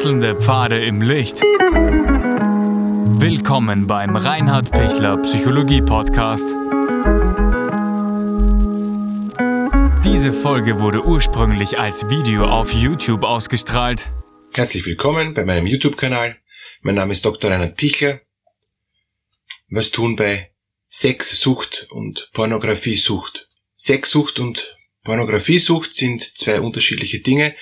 Wechselnde Pfade im Licht. Willkommen beim Reinhard Pichler Psychologie Podcast. Diese Folge wurde ursprünglich als Video auf YouTube ausgestrahlt. Herzlich willkommen bei meinem YouTube-Kanal. Mein Name ist Dr. Reinhard Pichler. Was tun bei Sexsucht und Pornografiesucht? Sexsucht und Pornografiesucht sind zwei unterschiedliche Dinge,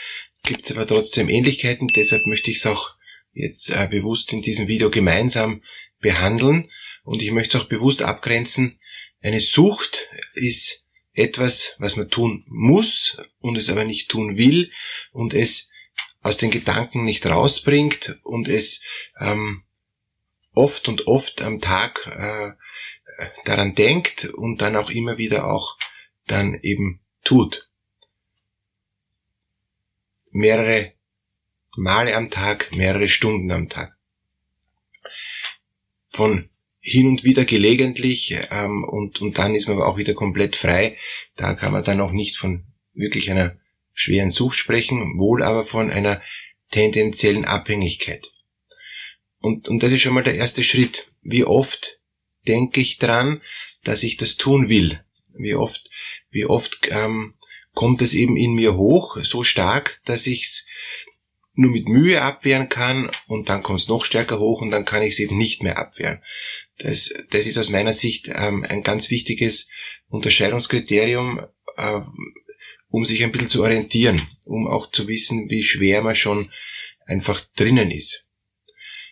gibt es aber trotzdem Ähnlichkeiten, deshalb möchte ich es auch jetzt äh, bewusst in diesem Video gemeinsam behandeln und ich möchte es auch bewusst abgrenzen. Eine Sucht ist etwas, was man tun muss und es aber nicht tun will und es aus den Gedanken nicht rausbringt und es ähm, oft und oft am Tag äh, daran denkt und dann auch immer wieder auch dann eben tut. Mehrere Male am Tag, mehrere Stunden am Tag. Von hin und wieder gelegentlich ähm, und, und dann ist man aber auch wieder komplett frei. Da kann man dann auch nicht von wirklich einer schweren Sucht sprechen, wohl aber von einer tendenziellen Abhängigkeit. Und, und das ist schon mal der erste Schritt. Wie oft denke ich dran, dass ich das tun will? Wie oft wie oft ähm, kommt es eben in mir hoch, so stark, dass ich es nur mit Mühe abwehren kann und dann kommt es noch stärker hoch und dann kann ich es eben nicht mehr abwehren. Das, das ist aus meiner Sicht ähm, ein ganz wichtiges Unterscheidungskriterium, äh, um sich ein bisschen zu orientieren, um auch zu wissen, wie schwer man schon einfach drinnen ist.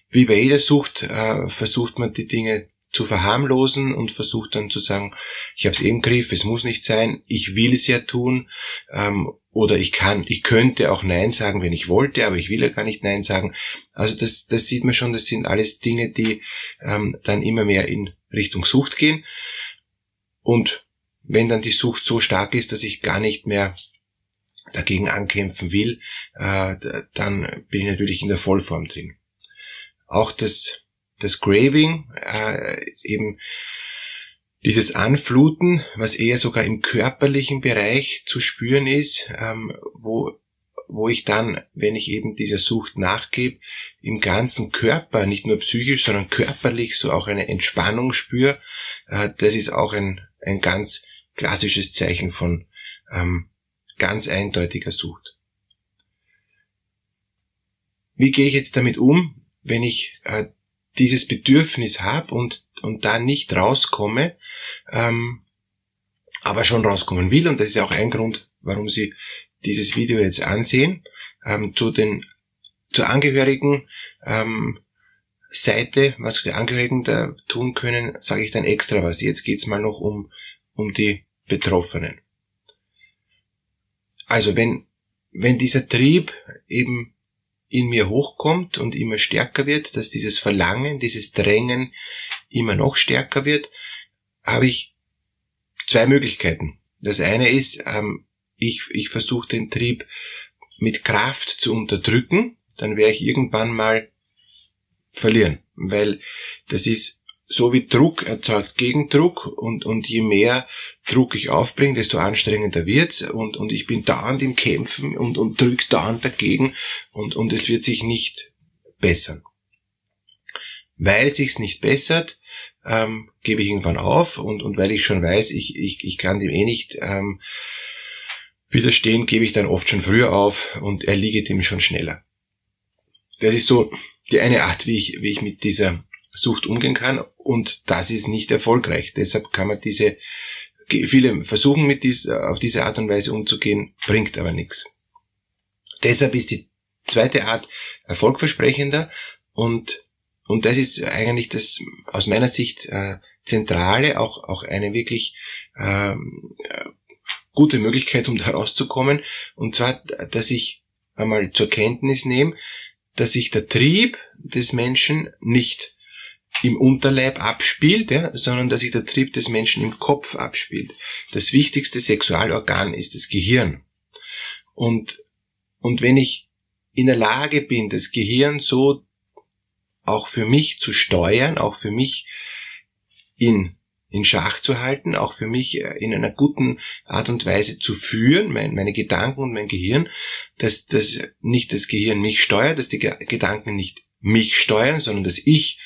Wie bei jeder Sucht äh, versucht man die Dinge zu verharmlosen und versucht dann zu sagen, ich habe es im Griff, es muss nicht sein, ich will es ja tun ähm, oder ich kann, ich könnte auch Nein sagen, wenn ich wollte, aber ich will ja gar nicht Nein sagen. Also das, das sieht man schon, das sind alles Dinge, die ähm, dann immer mehr in Richtung Sucht gehen. Und wenn dann die Sucht so stark ist, dass ich gar nicht mehr dagegen ankämpfen will, äh, dann bin ich natürlich in der Vollform drin. Auch das das Graving, äh, eben dieses Anfluten, was eher sogar im körperlichen Bereich zu spüren ist, ähm, wo, wo ich dann, wenn ich eben dieser Sucht nachgebe, im ganzen Körper, nicht nur psychisch, sondern körperlich so auch eine Entspannung spüre, äh, das ist auch ein, ein ganz klassisches Zeichen von ähm, ganz eindeutiger Sucht. Wie gehe ich jetzt damit um, wenn ich äh, dieses Bedürfnis habe und, und da nicht rauskomme, ähm, aber schon rauskommen will. Und das ist ja auch ein Grund, warum Sie dieses Video jetzt ansehen. Ähm, zu den zur Angehörigen ähm, Seite, was die Angehörigen da tun können, sage ich dann extra was. Jetzt geht's mal noch um, um die Betroffenen. Also wenn, wenn dieser Trieb eben in mir hochkommt und immer stärker wird, dass dieses Verlangen, dieses Drängen immer noch stärker wird, habe ich zwei Möglichkeiten. Das eine ist, ähm, ich, ich versuche den Trieb mit Kraft zu unterdrücken, dann werde ich irgendwann mal verlieren, weil das ist so wie Druck erzeugt Gegendruck und, und je mehr Druck ich aufbringe, desto anstrengender wird's und, und ich bin dauernd im Kämpfen und, und drück dauernd dagegen und, und es wird sich nicht bessern. Weil es sich nicht bessert, ähm, gebe ich irgendwann auf und, und weil ich schon weiß, ich, ich, ich kann dem eh nicht ähm, widerstehen, gebe ich dann oft schon früher auf und erliege dem schon schneller. Das ist so die eine Art, wie ich, wie ich mit dieser Sucht umgehen kann und das ist nicht erfolgreich. Deshalb kann man diese, viele versuchen mit dies, auf diese Art und Weise umzugehen, bringt aber nichts. Deshalb ist die zweite Art erfolgversprechender und, und das ist eigentlich das aus meiner Sicht äh, zentrale, auch, auch eine wirklich äh, gute Möglichkeit, um da rauszukommen. Und zwar, dass ich einmal zur Kenntnis nehme, dass sich der Trieb des Menschen nicht im Unterleib abspielt, ja, sondern dass sich der Trieb des Menschen im Kopf abspielt. Das wichtigste Sexualorgan ist das Gehirn. Und, und wenn ich in der Lage bin, das Gehirn so auch für mich zu steuern, auch für mich in in Schach zu halten, auch für mich äh, in einer guten Art und Weise zu führen, mein, meine Gedanken und mein Gehirn, dass, dass nicht das Gehirn mich steuert, dass die Gedanken nicht mich steuern, sondern dass ich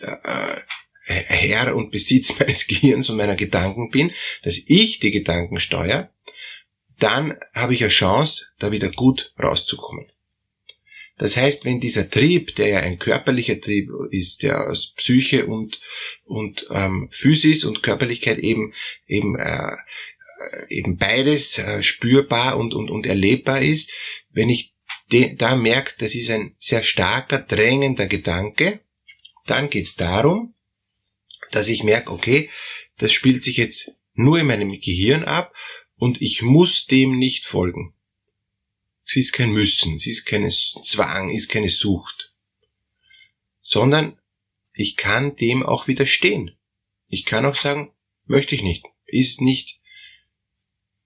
äh, Herr und Besitz meines Gehirns und meiner Gedanken bin, dass ich die Gedanken steuere, dann habe ich eine Chance, da wieder gut rauszukommen. Das heißt, wenn dieser Trieb, der ja ein körperlicher Trieb ist, der aus Psyche und, und ähm, Physis und Körperlichkeit eben, eben, äh, eben beides äh, spürbar und, und, und erlebbar ist, wenn ich da merke, das ist ein sehr starker, drängender Gedanke, dann geht es darum, dass ich merke, okay, das spielt sich jetzt nur in meinem Gehirn ab und ich muss dem nicht folgen. Es ist kein Müssen, es ist kein Zwang, es ist keine Sucht, sondern ich kann dem auch widerstehen. Ich kann auch sagen, möchte ich nicht, ist nicht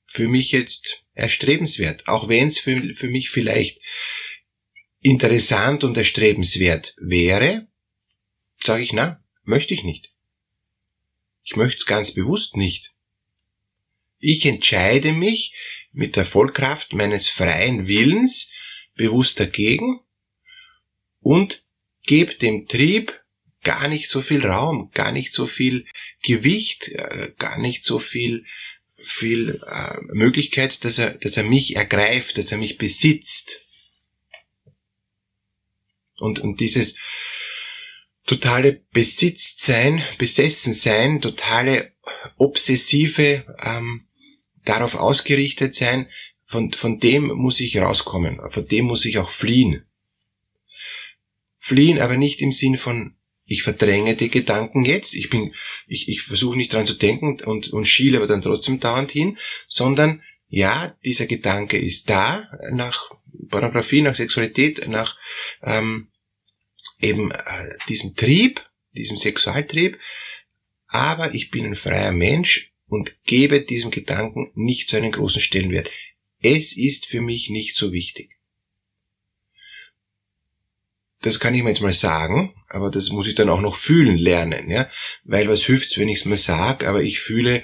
für mich jetzt erstrebenswert, auch wenn es für, für mich vielleicht interessant und erstrebenswert wäre, sage ich, na, möchte ich nicht. Ich möchte es ganz bewusst nicht. Ich entscheide mich mit der Vollkraft meines freien Willens bewusst dagegen und gebe dem Trieb gar nicht so viel Raum, gar nicht so viel Gewicht, äh, gar nicht so viel viel äh, Möglichkeit, dass er, dass er mich ergreift, dass er mich besitzt. Und, und dieses totale Besitztsein, Besessensein, totale obsessive ähm, darauf ausgerichtet sein, von, von dem muss ich rauskommen, von dem muss ich auch fliehen. Fliehen aber nicht im Sinn von, ich verdränge die Gedanken jetzt, ich bin, ich, ich versuche nicht dran zu denken und, und schiele aber dann trotzdem dauernd hin, sondern ja, dieser Gedanke ist da, nach Pornografie, nach Sexualität, nach ähm, eben äh, diesem Trieb, diesem Sexualtrieb, aber ich bin ein freier Mensch und gebe diesem Gedanken nicht so einen großen Stellenwert. Es ist für mich nicht so wichtig. Das kann ich mir jetzt mal sagen, aber das muss ich dann auch noch fühlen lernen, ja, weil was hilft's, wenn ich es mir sage, aber ich fühle,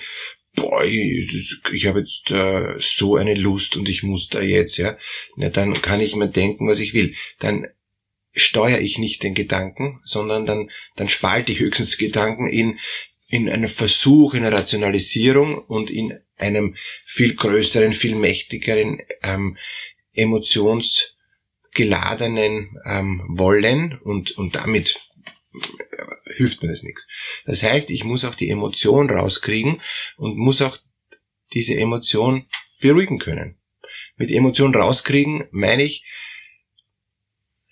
boah, ich, ich habe jetzt äh, so eine Lust und ich muss da jetzt, ja, na, dann kann ich mir denken, was ich will. Dann steuere ich nicht den Gedanken, sondern dann, dann spalte ich höchstens Gedanken in, in einem Versuch, in einer Rationalisierung und in einem viel größeren, viel mächtigeren, ähm, emotionsgeladenen ähm, Wollen und, und damit hilft mir das nichts. Das heißt, ich muss auch die Emotion rauskriegen und muss auch diese Emotion beruhigen können. Mit Emotion rauskriegen meine ich,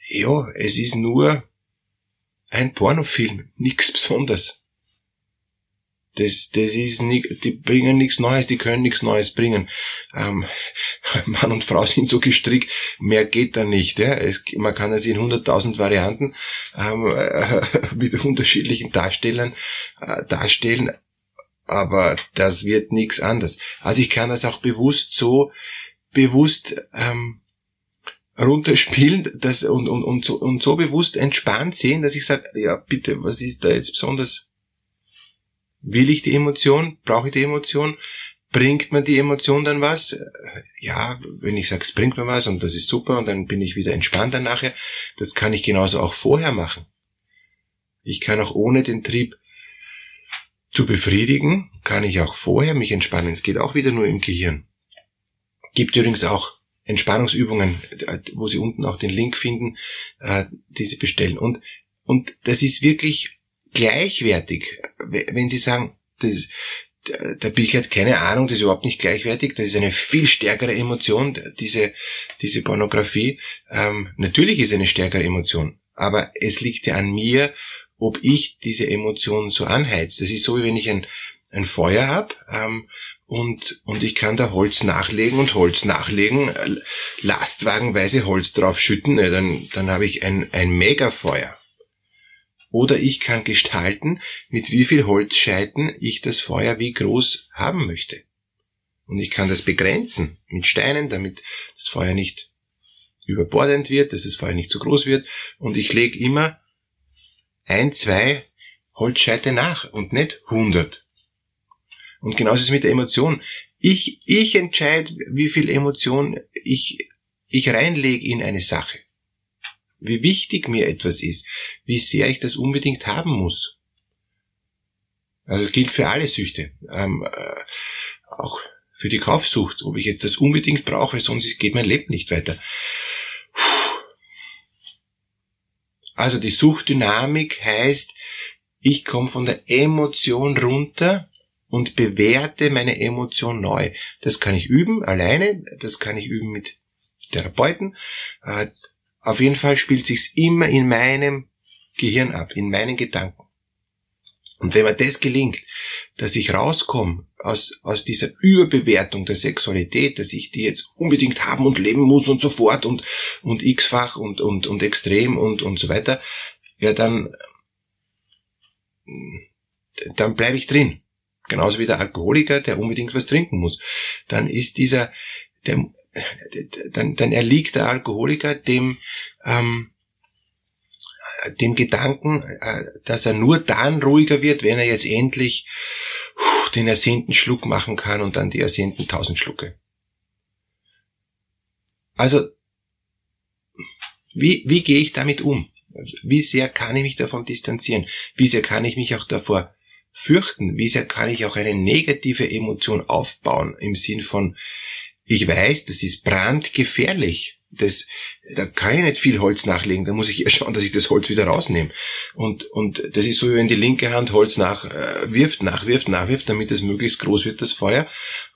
ja, es ist nur ein Pornofilm, nichts Besonderes. Das, das ist nicht, die bringen nichts Neues, die können nichts Neues bringen. Ähm, Mann und Frau sind so gestrickt, mehr geht da nicht. Ja? Es, man kann es in hunderttausend Varianten ähm, äh, mit unterschiedlichen Darstellern äh, darstellen, aber das wird nichts anderes. Also ich kann das auch bewusst so bewusst ähm, runterspielen das, und, und, und, so, und so bewusst entspannt sehen, dass ich sage, ja bitte, was ist da jetzt besonders Will ich die Emotion? Brauche ich die Emotion? Bringt mir die Emotion dann was? Ja, wenn ich sage, es bringt mir was und das ist super und dann bin ich wieder entspannt dann nachher, das kann ich genauso auch vorher machen. Ich kann auch ohne den Trieb zu befriedigen, kann ich auch vorher mich entspannen. Es geht auch wieder nur im Gehirn. Gibt übrigens auch Entspannungsübungen, wo Sie unten auch den Link finden, äh, die Sie bestellen. Und, und das ist wirklich gleichwertig. Wenn Sie sagen, das, der Bild hat keine Ahnung, das ist überhaupt nicht gleichwertig, das ist eine viel stärkere Emotion, diese, diese Pornografie. Ähm, natürlich ist eine stärkere Emotion, aber es liegt ja an mir, ob ich diese Emotion so anheize. Das ist so, wie wenn ich ein, ein Feuer habe ähm, und, und ich kann da Holz nachlegen und Holz nachlegen, äh, lastwagenweise Holz draufschütten, äh, dann, dann habe ich ein, ein Megafeuer. Oder ich kann gestalten, mit wie viel Holzscheiten ich das Feuer wie groß haben möchte. Und ich kann das begrenzen mit Steinen, damit das Feuer nicht überbordend wird, dass das Feuer nicht zu groß wird. Und ich lege immer ein, zwei Holzscheite nach und nicht hundert. Und genauso ist es mit der Emotion. Ich, ich entscheide, wie viel Emotion ich, ich reinlege in eine Sache. Wie wichtig mir etwas ist. Wie sehr ich das unbedingt haben muss. Also gilt für alle Süchte. Ähm, äh, auch für die Kaufsucht. Ob ich jetzt das unbedingt brauche, sonst geht mein Leben nicht weiter. Also die Suchtdynamik heißt, ich komme von der Emotion runter und bewerte meine Emotion neu. Das kann ich üben alleine, das kann ich üben mit Therapeuten. Auf jeden Fall spielt sich's immer in meinem Gehirn ab, in meinen Gedanken. Und wenn mir das gelingt, dass ich rauskomme aus, aus dieser Überbewertung der Sexualität, dass ich die jetzt unbedingt haben und leben muss und so fort und, und x-fach und, und, und extrem und, und so weiter, ja, dann, dann bleibe ich drin. Genauso wie der Alkoholiker, der unbedingt was trinken muss. Dann ist dieser, der, dann, dann erliegt der Alkoholiker dem, ähm, dem Gedanken, äh, dass er nur dann ruhiger wird, wenn er jetzt endlich den ersehnten Schluck machen kann und dann die ersehnten tausend Schlucke. Also, wie, wie gehe ich damit um? Wie sehr kann ich mich davon distanzieren? Wie sehr kann ich mich auch davor fürchten? Wie sehr kann ich auch eine negative Emotion aufbauen im Sinn von, ich weiß, das ist brandgefährlich das, da kann ich nicht viel Holz nachlegen, da muss ich eher schauen, dass ich das Holz wieder rausnehme. Und, und das ist so, wie wenn die linke Hand Holz nachwirft, äh, nachwirft, nachwirft, damit es möglichst groß wird, das Feuer.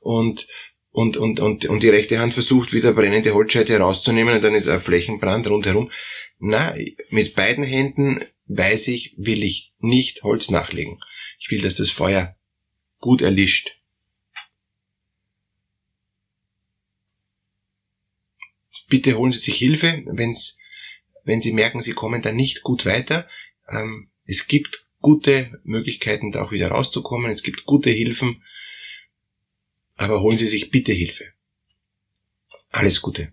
Und, und, und, und, und die rechte Hand versucht, wieder brennende Holzscheite rauszunehmen und dann ist ein Flächenbrand rundherum. Na, mit beiden Händen weiß ich, will ich nicht Holz nachlegen. Ich will, dass das Feuer gut erlischt. Bitte holen Sie sich Hilfe, wenn's, wenn Sie merken, Sie kommen da nicht gut weiter. Ähm, es gibt gute Möglichkeiten, da auch wieder rauszukommen. Es gibt gute Hilfen. Aber holen Sie sich bitte Hilfe. Alles Gute.